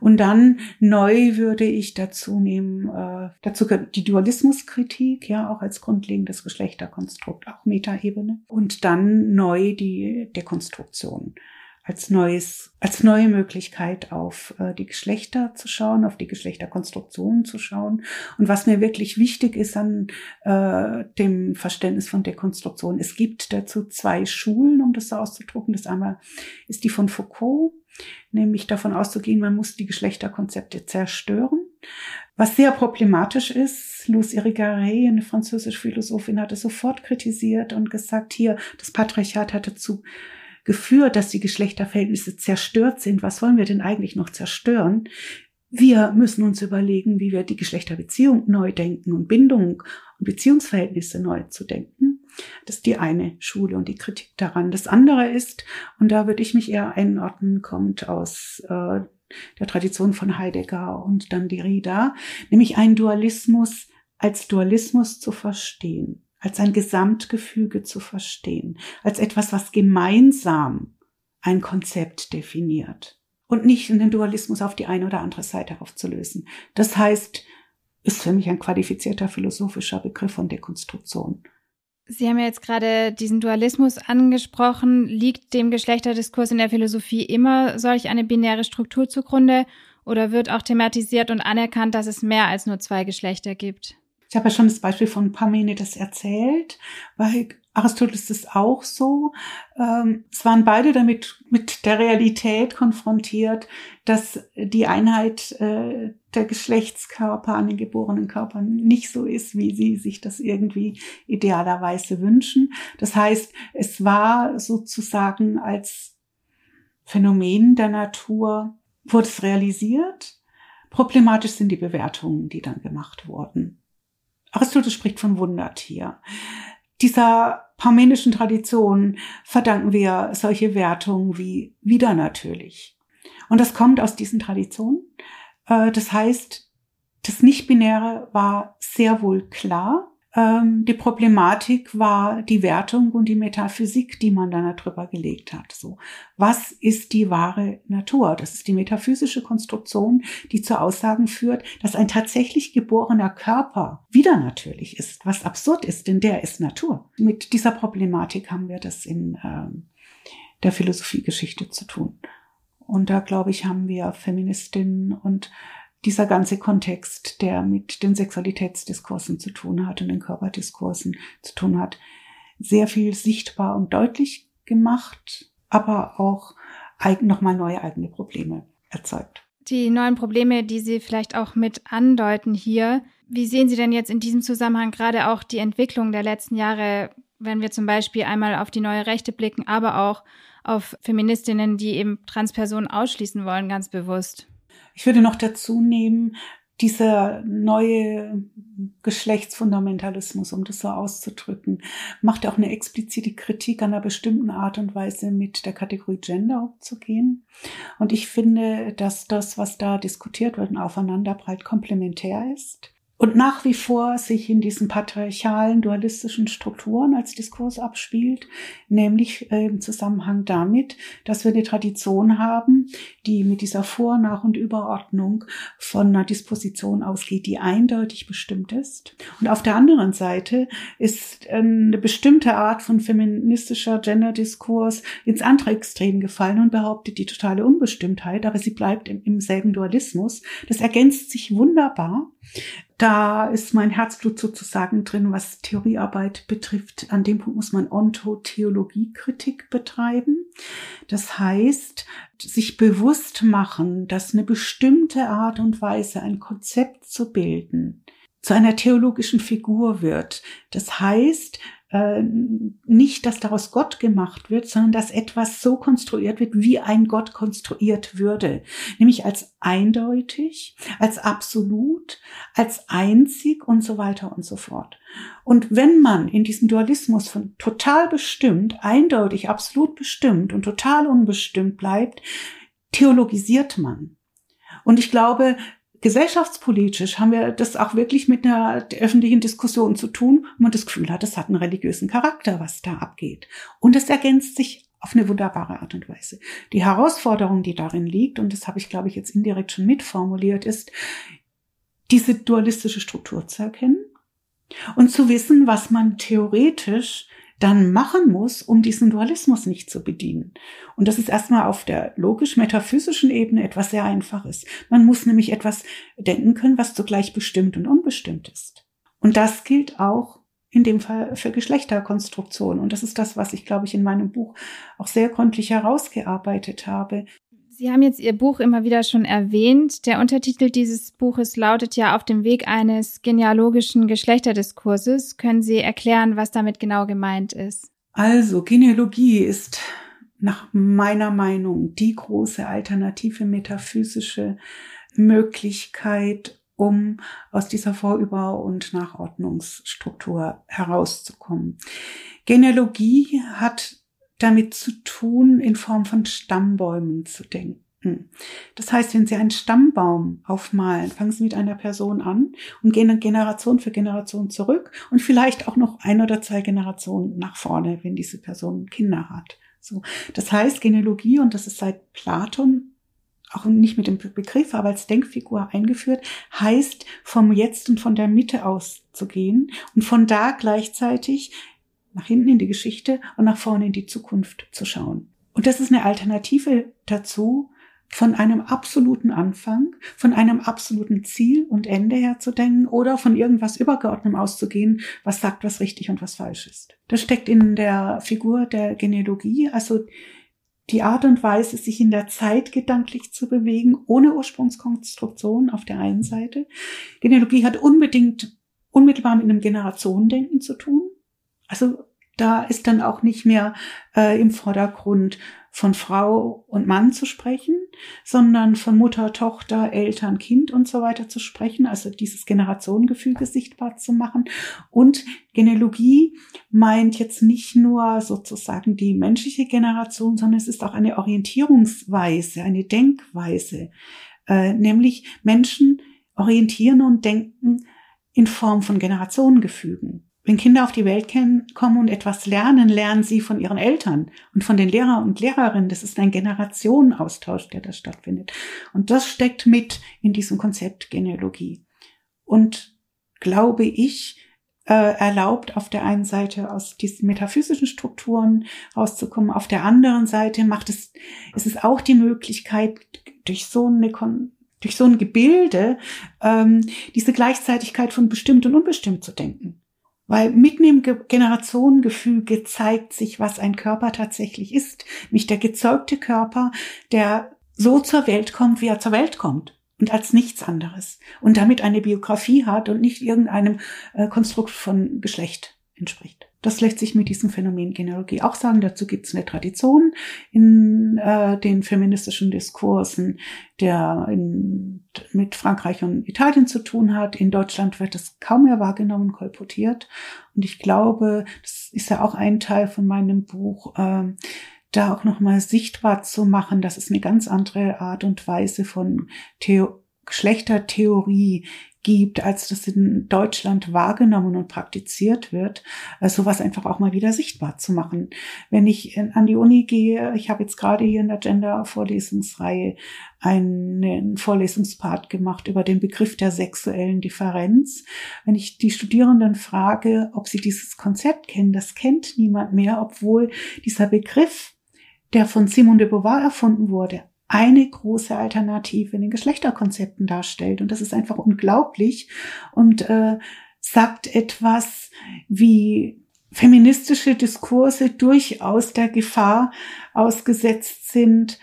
Speaker 1: Und dann neu würde ich dazu nehmen, äh, dazu die Dualismuskritik, ja, auch als grundlegendes Geschlechterkonstrukt, auch Metaebene. Und dann neu die Dekonstruktion als neues, als neue Möglichkeit auf äh, die Geschlechter zu schauen, auf die Geschlechterkonstruktionen zu schauen. Und was mir wirklich wichtig ist an äh, dem Verständnis von Dekonstruktion, es gibt dazu zwei Schulen, um das so auszudrucken. Das einmal ist die von Foucault, nämlich davon auszugehen, man muss die Geschlechterkonzepte zerstören. Was sehr problematisch ist, Luce Irigaray, eine französische Philosophin, hat es sofort kritisiert und gesagt, hier, das Patriarchat hat dazu geführt, dass die Geschlechterverhältnisse zerstört sind. Was wollen wir denn eigentlich noch zerstören? Wir müssen uns überlegen, wie wir die Geschlechterbeziehung neu denken und Bindung und Beziehungsverhältnisse neu zu denken. Das ist die eine Schule und die Kritik daran. Das andere ist, und da würde ich mich eher einordnen, kommt aus äh, der Tradition von Heidegger und dann Derrida, nämlich einen Dualismus als Dualismus zu verstehen, als ein Gesamtgefüge zu verstehen, als etwas, was gemeinsam ein Konzept definiert und nicht in den Dualismus auf die eine oder andere Seite aufzulösen. Das heißt, ist für mich ein qualifizierter philosophischer Begriff von Dekonstruktion.
Speaker 2: Sie haben ja jetzt gerade diesen Dualismus angesprochen. Liegt dem Geschlechterdiskurs in der Philosophie immer solch eine binäre Struktur zugrunde oder wird auch thematisiert und anerkannt, dass es mehr als nur zwei Geschlechter gibt?
Speaker 1: Ich habe ja schon das Beispiel von Parmenides erzählt, weil Aristoteles ist auch so. Ähm, es waren beide damit mit der Realität konfrontiert, dass die Einheit äh, der Geschlechtskörper an den geborenen Körpern nicht so ist, wie sie sich das irgendwie idealerweise wünschen. Das heißt, es war sozusagen als Phänomen der Natur, wurde es realisiert. Problematisch sind die Bewertungen, die dann gemacht wurden. Aristoteles spricht von Wundertier dieser parmenischen Tradition verdanken wir solche Wertungen wie wieder natürlich. Und das kommt aus diesen Traditionen. Äh, das heißt, das Nicht-Binäre war sehr wohl klar ähm, die Problematik war die Wertung und die Metaphysik, die man dann darüber gelegt hat. So, was ist die wahre Natur? Das ist die metaphysische Konstruktion, die zu Aussagen führt, dass ein tatsächlich geborener Körper wieder natürlich ist, was absurd ist, denn der ist Natur. Mit dieser Problematik haben wir das in ähm, der Philosophiegeschichte zu tun. Und da, glaube ich, haben wir Feministinnen und dieser ganze Kontext, der mit den Sexualitätsdiskursen zu tun hat und den Körperdiskursen zu tun hat, sehr viel sichtbar und deutlich gemacht, aber auch nochmal neue eigene Probleme erzeugt.
Speaker 2: Die neuen Probleme, die Sie vielleicht auch mit andeuten hier, wie sehen Sie denn jetzt in diesem Zusammenhang gerade auch die Entwicklung der letzten Jahre, wenn wir zum Beispiel einmal auf die neue Rechte blicken, aber auch auf Feministinnen, die eben Transpersonen ausschließen wollen, ganz bewusst?
Speaker 1: Ich würde noch dazu nehmen, dieser neue Geschlechtsfundamentalismus, um das so auszudrücken, macht auch eine explizite Kritik an einer bestimmten Art und Weise mit der Kategorie Gender umzugehen. Und ich finde, dass das, was da diskutiert wird und aufeinanderbreit komplementär ist und nach wie vor sich in diesen patriarchalen, dualistischen Strukturen als Diskurs abspielt, nämlich äh, im Zusammenhang damit, dass wir eine Tradition haben, die mit dieser Vor-, Nach- und Überordnung von einer Disposition ausgeht, die eindeutig bestimmt ist. Und auf der anderen Seite ist eine bestimmte Art von feministischer Gender-Diskurs ins andere Extrem gefallen und behauptet die totale Unbestimmtheit, aber sie bleibt im selben Dualismus. Das ergänzt sich wunderbar. Da ist mein Herzblut sozusagen drin, was Theoriearbeit betrifft. An dem Punkt muss man Ontotheologiekritik betreiben. Das heißt, sich bewusst machen, dass eine bestimmte Art und Weise, ein Konzept zu bilden, zu einer theologischen Figur wird. Das heißt, äh, nicht, dass daraus Gott gemacht wird, sondern dass etwas so konstruiert wird, wie ein Gott konstruiert würde. Nämlich als eindeutig, als absolut, als einzig und so weiter und so fort. Und wenn man in diesem Dualismus von total bestimmt, eindeutig, absolut bestimmt und total unbestimmt bleibt, theologisiert man. Und ich glaube, gesellschaftspolitisch haben wir das auch wirklich mit einer öffentlichen Diskussion zu tun, wo man das Gefühl hat, es hat einen religiösen Charakter, was da abgeht. Und es ergänzt sich auf eine wunderbare Art und Weise. Die Herausforderung, die darin liegt, und das habe ich, glaube ich, jetzt indirekt schon mitformuliert, ist, diese dualistische Struktur zu erkennen und zu wissen, was man theoretisch dann machen muss, um diesen Dualismus nicht zu bedienen. Und das ist erstmal auf der logisch-metaphysischen Ebene etwas sehr Einfaches. Man muss nämlich etwas denken können, was zugleich bestimmt und unbestimmt ist. Und das gilt auch in dem Fall für Geschlechterkonstruktion. Und das ist das, was ich, glaube ich, in meinem Buch auch sehr gründlich herausgearbeitet habe.
Speaker 2: Sie haben jetzt Ihr Buch immer wieder schon erwähnt. Der Untertitel dieses Buches lautet ja Auf dem Weg eines genealogischen Geschlechterdiskurses. Können Sie erklären, was damit genau gemeint ist?
Speaker 1: Also, Genealogie ist nach meiner Meinung die große alternative metaphysische Möglichkeit, um aus dieser Vorüber- und Nachordnungsstruktur herauszukommen. Genealogie hat damit zu tun, in Form von Stammbäumen zu denken. Das heißt, wenn Sie einen Stammbaum aufmalen, fangen Sie mit einer Person an und gehen dann Generation für Generation zurück und vielleicht auch noch ein oder zwei Generationen nach vorne, wenn diese Person Kinder hat. So. Das heißt, Genealogie, und das ist seit Platon auch nicht mit dem Begriff, aber als Denkfigur eingeführt, heißt vom Jetzt und von der Mitte auszugehen und von da gleichzeitig nach hinten in die Geschichte und nach vorne in die Zukunft zu schauen. Und das ist eine Alternative dazu, von einem absoluten Anfang, von einem absoluten Ziel und Ende her zu denken oder von irgendwas Übergeordnetem auszugehen, was sagt, was richtig und was falsch ist. Das steckt in der Figur der Genealogie, also die Art und Weise, sich in der Zeit gedanklich zu bewegen, ohne Ursprungskonstruktion auf der einen Seite. Genealogie hat unbedingt unmittelbar mit einem Generationendenken zu tun. Also da ist dann auch nicht mehr äh, im Vordergrund von Frau und Mann zu sprechen, sondern von Mutter, Tochter, Eltern, Kind und so weiter zu sprechen, also dieses Generationengefüge sichtbar zu machen. Und Genealogie meint jetzt nicht nur sozusagen die menschliche Generation, sondern es ist auch eine Orientierungsweise, eine Denkweise, äh, nämlich Menschen orientieren und denken in Form von Generationengefügen. Wenn Kinder auf die Welt kommen und etwas lernen, lernen sie von ihren Eltern und von den Lehrern und Lehrerinnen. Das ist ein Generationenaustausch, der da stattfindet. Und das steckt mit in diesem Konzept Genealogie. Und glaube ich, äh, erlaubt, auf der einen Seite aus diesen metaphysischen Strukturen rauszukommen, auf der anderen Seite macht es, es ist auch die Möglichkeit, durch so eine durch so ein Gebilde ähm, diese Gleichzeitigkeit von bestimmt und unbestimmt zu denken. Weil mitten im Generationengefüge zeigt sich, was ein Körper tatsächlich ist. Nicht der gezeugte Körper, der so zur Welt kommt, wie er zur Welt kommt und als nichts anderes und damit eine Biografie hat und nicht irgendeinem äh, Konstrukt von Geschlecht entspricht. Das lässt sich mit diesem Phänomen Genealogie auch sagen. Dazu gibt es eine Tradition in äh, den feministischen Diskursen, der in, mit Frankreich und Italien zu tun hat. In Deutschland wird es kaum mehr wahrgenommen, kolportiert. Und ich glaube, das ist ja auch ein Teil von meinem Buch, äh, da auch nochmal sichtbar zu machen, dass es eine ganz andere Art und Weise von Theo Geschlechtertheorie gibt, als das in Deutschland wahrgenommen und praktiziert wird, äh, sowas einfach auch mal wieder sichtbar zu machen. Wenn ich an die Uni gehe, ich habe jetzt gerade hier in der Gender-Vorlesungsreihe einen Vorlesungspart gemacht über den Begriff der sexuellen Differenz. Wenn ich die Studierenden frage, ob sie dieses Konzept kennen, das kennt niemand mehr, obwohl dieser Begriff der von Simone de Beauvoir erfunden wurde, eine große Alternative in den Geschlechterkonzepten darstellt. Und das ist einfach unglaublich und äh, sagt etwas, wie feministische Diskurse durchaus der Gefahr ausgesetzt sind,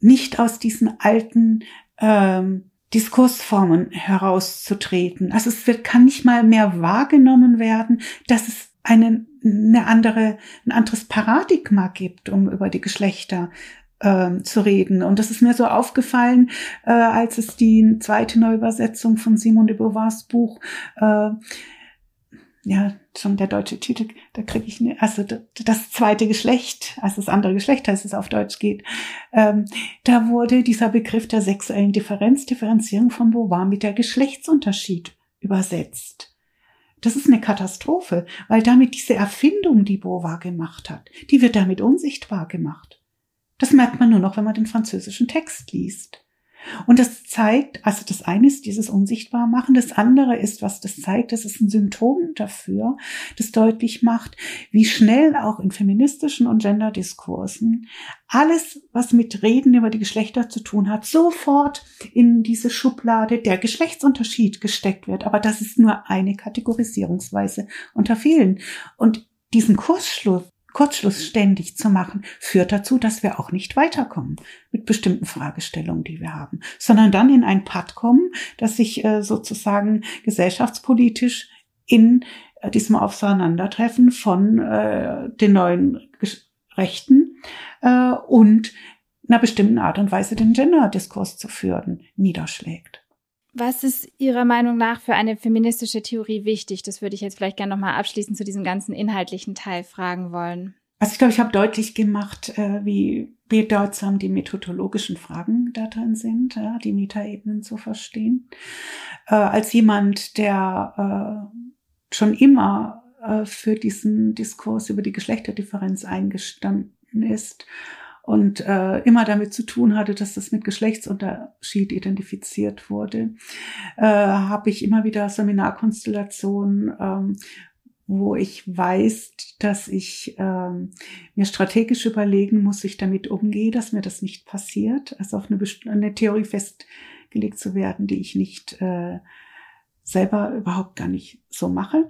Speaker 1: nicht aus diesen alten ähm, Diskursformen herauszutreten. Also es wird, kann nicht mal mehr wahrgenommen werden, dass es einen, eine andere, ein anderes Paradigma gibt, um über die Geschlechter äh, zu reden. Und das ist mir so aufgefallen, äh, als es die zweite Neuübersetzung von Simon de Beauvoirs Buch äh, ja, schon der deutsche Titel, da kriege ich, ne, also das zweite Geschlecht, also das andere Geschlecht heißt es auf Deutsch geht, ähm, da wurde dieser Begriff der sexuellen Differenz, Differenzierung von Beauvoir mit der Geschlechtsunterschied übersetzt. Das ist eine Katastrophe, weil damit diese Erfindung, die Beauvoir gemacht hat, die wird damit unsichtbar gemacht. Das merkt man nur noch, wenn man den französischen Text liest. Und das zeigt, also das eine ist dieses Unsichtbarmachen, das andere ist, was das zeigt, das ist ein Symptom dafür, das deutlich macht, wie schnell auch in feministischen und Genderdiskursen alles, was mit Reden über die Geschlechter zu tun hat, sofort in diese Schublade der Geschlechtsunterschied gesteckt wird. Aber das ist nur eine Kategorisierungsweise unter vielen. Und diesen Kursschluss Kurzschluss ständig zu machen, führt dazu, dass wir auch nicht weiterkommen mit bestimmten Fragestellungen, die wir haben, sondern dann in ein Pad kommen, dass sich äh, sozusagen gesellschaftspolitisch in äh, diesem Auseinandertreffen von äh, den neuen Rechten und einer bestimmten Art und Weise den Gender-Diskurs zu führen, niederschlägt.
Speaker 2: Was ist Ihrer Meinung nach für eine feministische Theorie wichtig? Das würde ich jetzt vielleicht gerne nochmal abschließend zu diesem ganzen inhaltlichen Teil fragen wollen.
Speaker 1: Also ich glaube, ich habe deutlich gemacht, äh, wie bedeutsam die methodologischen Fragen da drin sind, die Metaebenen zu verstehen. Äh, als jemand, der äh, schon immer für diesen Diskurs über die Geschlechterdifferenz eingestanden ist und äh, immer damit zu tun hatte, dass das mit Geschlechtsunterschied identifiziert wurde, äh, habe ich immer wieder Seminarkonstellationen, ähm, wo ich weiß, dass ich ähm, mir strategisch überlegen muss, ich damit umgehe, dass mir das nicht passiert, also auf eine, eine Theorie festgelegt zu werden, die ich nicht äh, selber überhaupt gar nicht so mache.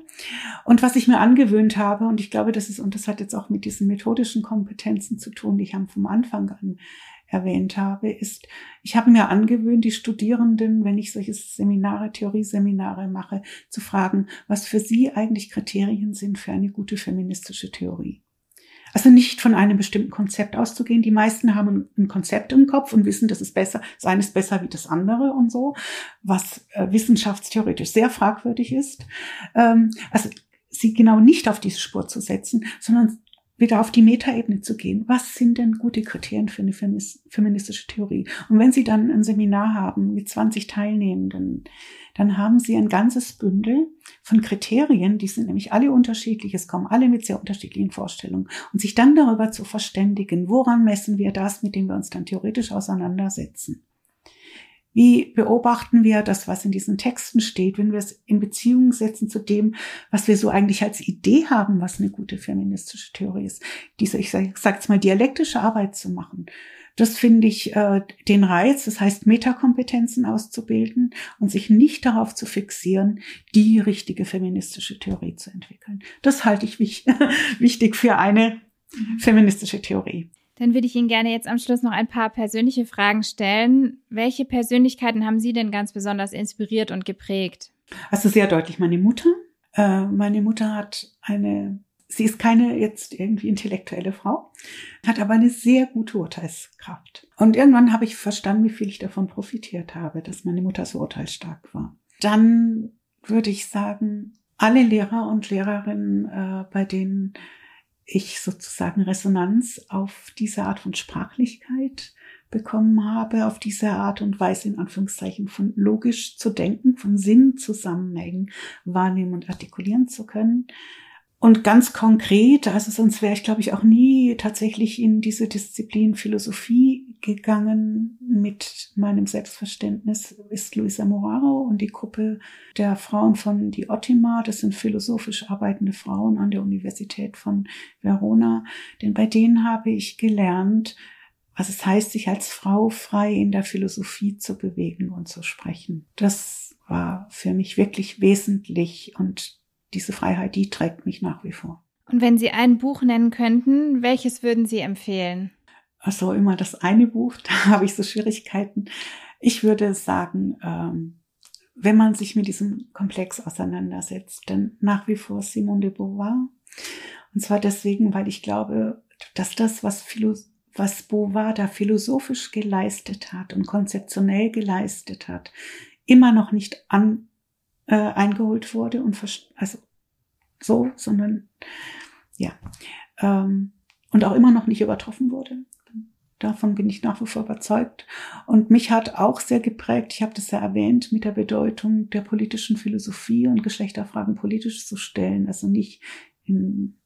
Speaker 1: Und was ich mir angewöhnt habe, und ich glaube, das ist, und das hat jetzt auch mit diesen methodischen Kompetenzen zu tun, die ich vom Anfang an erwähnt habe, ist, ich habe mir angewöhnt, die Studierenden, wenn ich solche Seminare, Theorieseminare mache, zu fragen, was für sie eigentlich Kriterien sind für eine gute feministische Theorie. Also nicht von einem bestimmten Konzept auszugehen. Die meisten haben ein Konzept im Kopf und wissen, das ist besser, das eine ist besser wie das andere und so, was äh, wissenschaftstheoretisch sehr fragwürdig ist. Ähm, also sie genau nicht auf diese Spur zu setzen, sondern wieder auf die Metaebene zu gehen. Was sind denn gute Kriterien für eine feministische Theorie? Und wenn Sie dann ein Seminar haben mit 20 Teilnehmenden, dann haben Sie ein ganzes Bündel von Kriterien, die sind nämlich alle unterschiedlich, es kommen alle mit sehr unterschiedlichen Vorstellungen. Und sich dann darüber zu verständigen, woran messen wir das, mit dem wir uns dann theoretisch auseinandersetzen. Wie beobachten wir das, was in diesen Texten steht, wenn wir es in Beziehung setzen zu dem, was wir so eigentlich als Idee haben, was eine gute feministische Theorie ist? Diese, ich sage sag's mal, dialektische Arbeit zu machen. Das finde ich äh, den Reiz, das heißt Metakompetenzen auszubilden und sich nicht darauf zu fixieren, die richtige feministische Theorie zu entwickeln. Das halte ich wich wichtig für eine feministische Theorie.
Speaker 2: Dann würde ich Ihnen gerne jetzt am Schluss noch ein paar persönliche Fragen stellen. Welche Persönlichkeiten haben Sie denn ganz besonders inspiriert und geprägt?
Speaker 1: Also sehr deutlich meine Mutter. Äh, meine Mutter hat eine, sie ist keine jetzt irgendwie intellektuelle Frau, hat aber eine sehr gute Urteilskraft. Und irgendwann habe ich verstanden, wie viel ich davon profitiert habe, dass meine Mutter so urteilsstark war. Dann würde ich sagen, alle Lehrer und Lehrerinnen, äh, bei denen ich sozusagen Resonanz auf diese Art von Sprachlichkeit bekommen habe, auf diese Art und Weise in Anführungszeichen von logisch zu denken, von Sinnzusammenhängen wahrnehmen und artikulieren zu können. Und ganz konkret, also sonst wäre ich, glaube ich, auch nie tatsächlich in diese Disziplin Philosophie gegangen mit meinem Selbstverständnis, ist Luisa Moraro und die Gruppe der Frauen von die Ottima. Das sind philosophisch arbeitende Frauen an der Universität von Verona. Denn bei denen habe ich gelernt, was es heißt, sich als Frau frei in der Philosophie zu bewegen und zu sprechen. Das war für mich wirklich wesentlich und diese Freiheit, die trägt mich nach wie vor.
Speaker 2: Und wenn Sie ein Buch nennen könnten, welches würden Sie empfehlen?
Speaker 1: Also immer das eine Buch, da habe ich so Schwierigkeiten. Ich würde sagen, ähm, wenn man sich mit diesem Komplex auseinandersetzt, dann nach wie vor Simone de Beauvoir. Und zwar deswegen, weil ich glaube, dass das, was, Philo was Beauvoir da philosophisch geleistet hat und konzeptionell geleistet hat, immer noch nicht an, äh, eingeholt wurde und also so, sondern ja ähm, und auch immer noch nicht übertroffen wurde. Davon bin ich nach wie vor überzeugt. Und mich hat auch sehr geprägt, ich habe das ja erwähnt, mit der Bedeutung der politischen Philosophie und Geschlechterfragen politisch zu stellen. Also nicht in,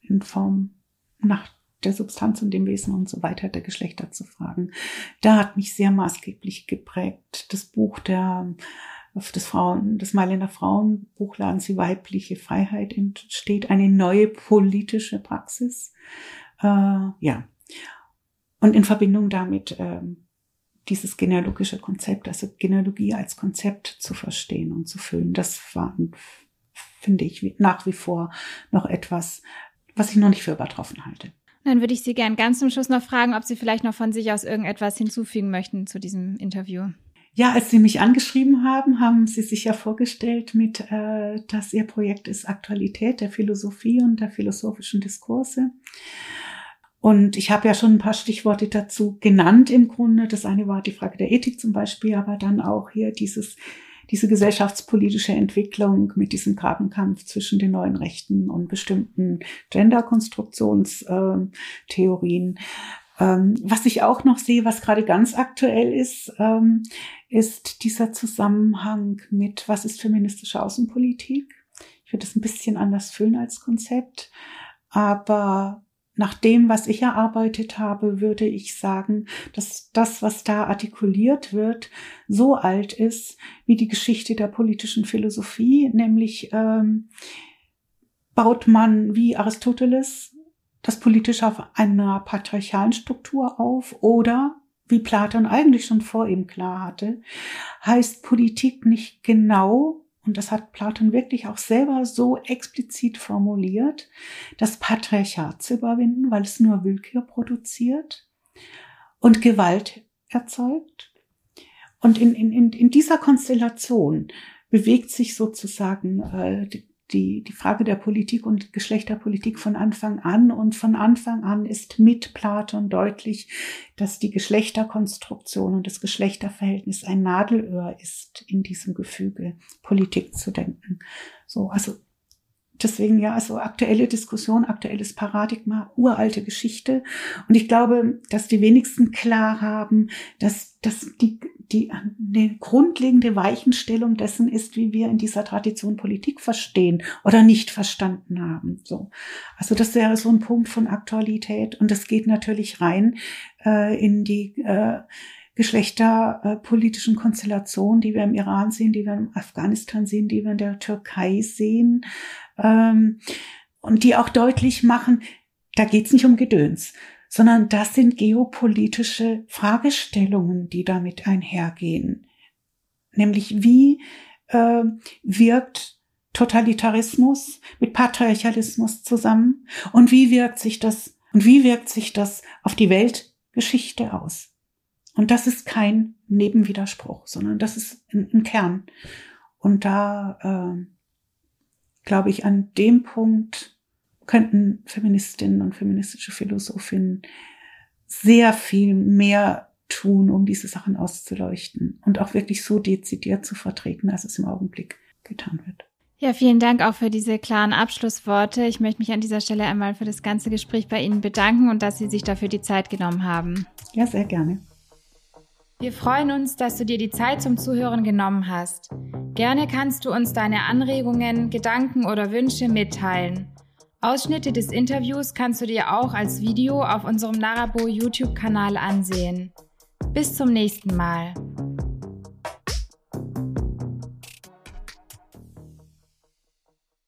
Speaker 1: in Form nach der Substanz und dem Wesen und so weiter der Geschlechter zu fragen. Da hat mich sehr maßgeblich geprägt das Buch der des Frauen, des Mailänder Frauenbuchladens Die weibliche Freiheit entsteht eine neue politische Praxis. Äh, ja. Und in Verbindung damit ähm, dieses genealogische Konzept, also Genealogie als Konzept zu verstehen und zu füllen, das war, finde ich, nach wie vor noch etwas, was ich noch nicht für übertroffen halte.
Speaker 2: Dann würde ich Sie gern ganz zum Schluss noch fragen, ob Sie vielleicht noch von sich aus irgendetwas hinzufügen möchten zu diesem Interview.
Speaker 1: Ja, als Sie mich angeschrieben haben, haben Sie sich ja vorgestellt mit, äh, dass Ihr Projekt ist Aktualität der Philosophie und der philosophischen Diskurse. Und ich habe ja schon ein paar Stichworte dazu genannt im Grunde. Das eine war die Frage der Ethik zum Beispiel, aber dann auch hier dieses, diese gesellschaftspolitische Entwicklung mit diesem Grabenkampf zwischen den neuen Rechten und bestimmten Gender-Konstruktionstheorien. Ähm, was ich auch noch sehe, was gerade ganz aktuell ist, ähm, ist dieser Zusammenhang mit, was ist feministische Außenpolitik? Ich würde es ein bisschen anders füllen als Konzept, aber nach dem, was ich erarbeitet habe, würde ich sagen, dass das, was da artikuliert wird, so alt ist wie die Geschichte der politischen Philosophie, nämlich ähm, baut man wie Aristoteles das Politische auf einer patriarchalen Struktur auf oder, wie Platon eigentlich schon vor ihm klar hatte, heißt Politik nicht genau, und das hat Platon wirklich auch selber so explizit formuliert, das Patriarchat zu überwinden, weil es nur Willkür produziert und Gewalt erzeugt. Und in, in, in dieser Konstellation bewegt sich sozusagen äh, die, die Frage der Politik und Geschlechterpolitik von Anfang an. Und von Anfang an ist mit Platon deutlich, dass die Geschlechterkonstruktion und das Geschlechterverhältnis ein Nadelöhr ist in diesem Gefüge, Politik zu denken. So, also deswegen ja, also aktuelle Diskussion, aktuelles Paradigma, uralte Geschichte. Und ich glaube, dass die wenigsten klar haben, dass, dass die, die, die grundlegende Weichenstellung dessen ist, wie wir in dieser Tradition Politik verstehen oder nicht verstanden haben. So. Also das wäre so ein Punkt von Aktualität. Und das geht natürlich rein äh, in die äh, geschlechterpolitischen Konstellationen, die wir im Iran sehen, die wir in Afghanistan sehen, die wir in der Türkei sehen, ähm, und die auch deutlich machen, da geht's nicht um Gedöns, sondern das sind geopolitische Fragestellungen, die damit einhergehen. Nämlich wie äh, wirkt Totalitarismus mit Patriarchalismus zusammen und wie wirkt sich das und wie wirkt sich das auf die Weltgeschichte aus? Und das ist kein Nebenwiderspruch, sondern das ist ein, ein Kern. Und da äh, glaube ich, an dem Punkt könnten Feministinnen und feministische Philosophinnen sehr viel mehr tun, um diese Sachen auszuleuchten und auch wirklich so dezidiert zu vertreten, als es im Augenblick getan wird.
Speaker 2: Ja, vielen Dank auch für diese klaren Abschlussworte. Ich möchte mich an dieser Stelle einmal für das ganze Gespräch bei Ihnen bedanken und dass Sie sich dafür die Zeit genommen haben.
Speaker 1: Ja, sehr gerne.
Speaker 2: Wir freuen uns, dass du dir die Zeit zum Zuhören genommen hast. Gerne kannst du uns deine Anregungen, Gedanken oder Wünsche mitteilen. Ausschnitte des Interviews kannst du dir auch als Video auf unserem Narabo YouTube-Kanal ansehen. Bis zum nächsten Mal.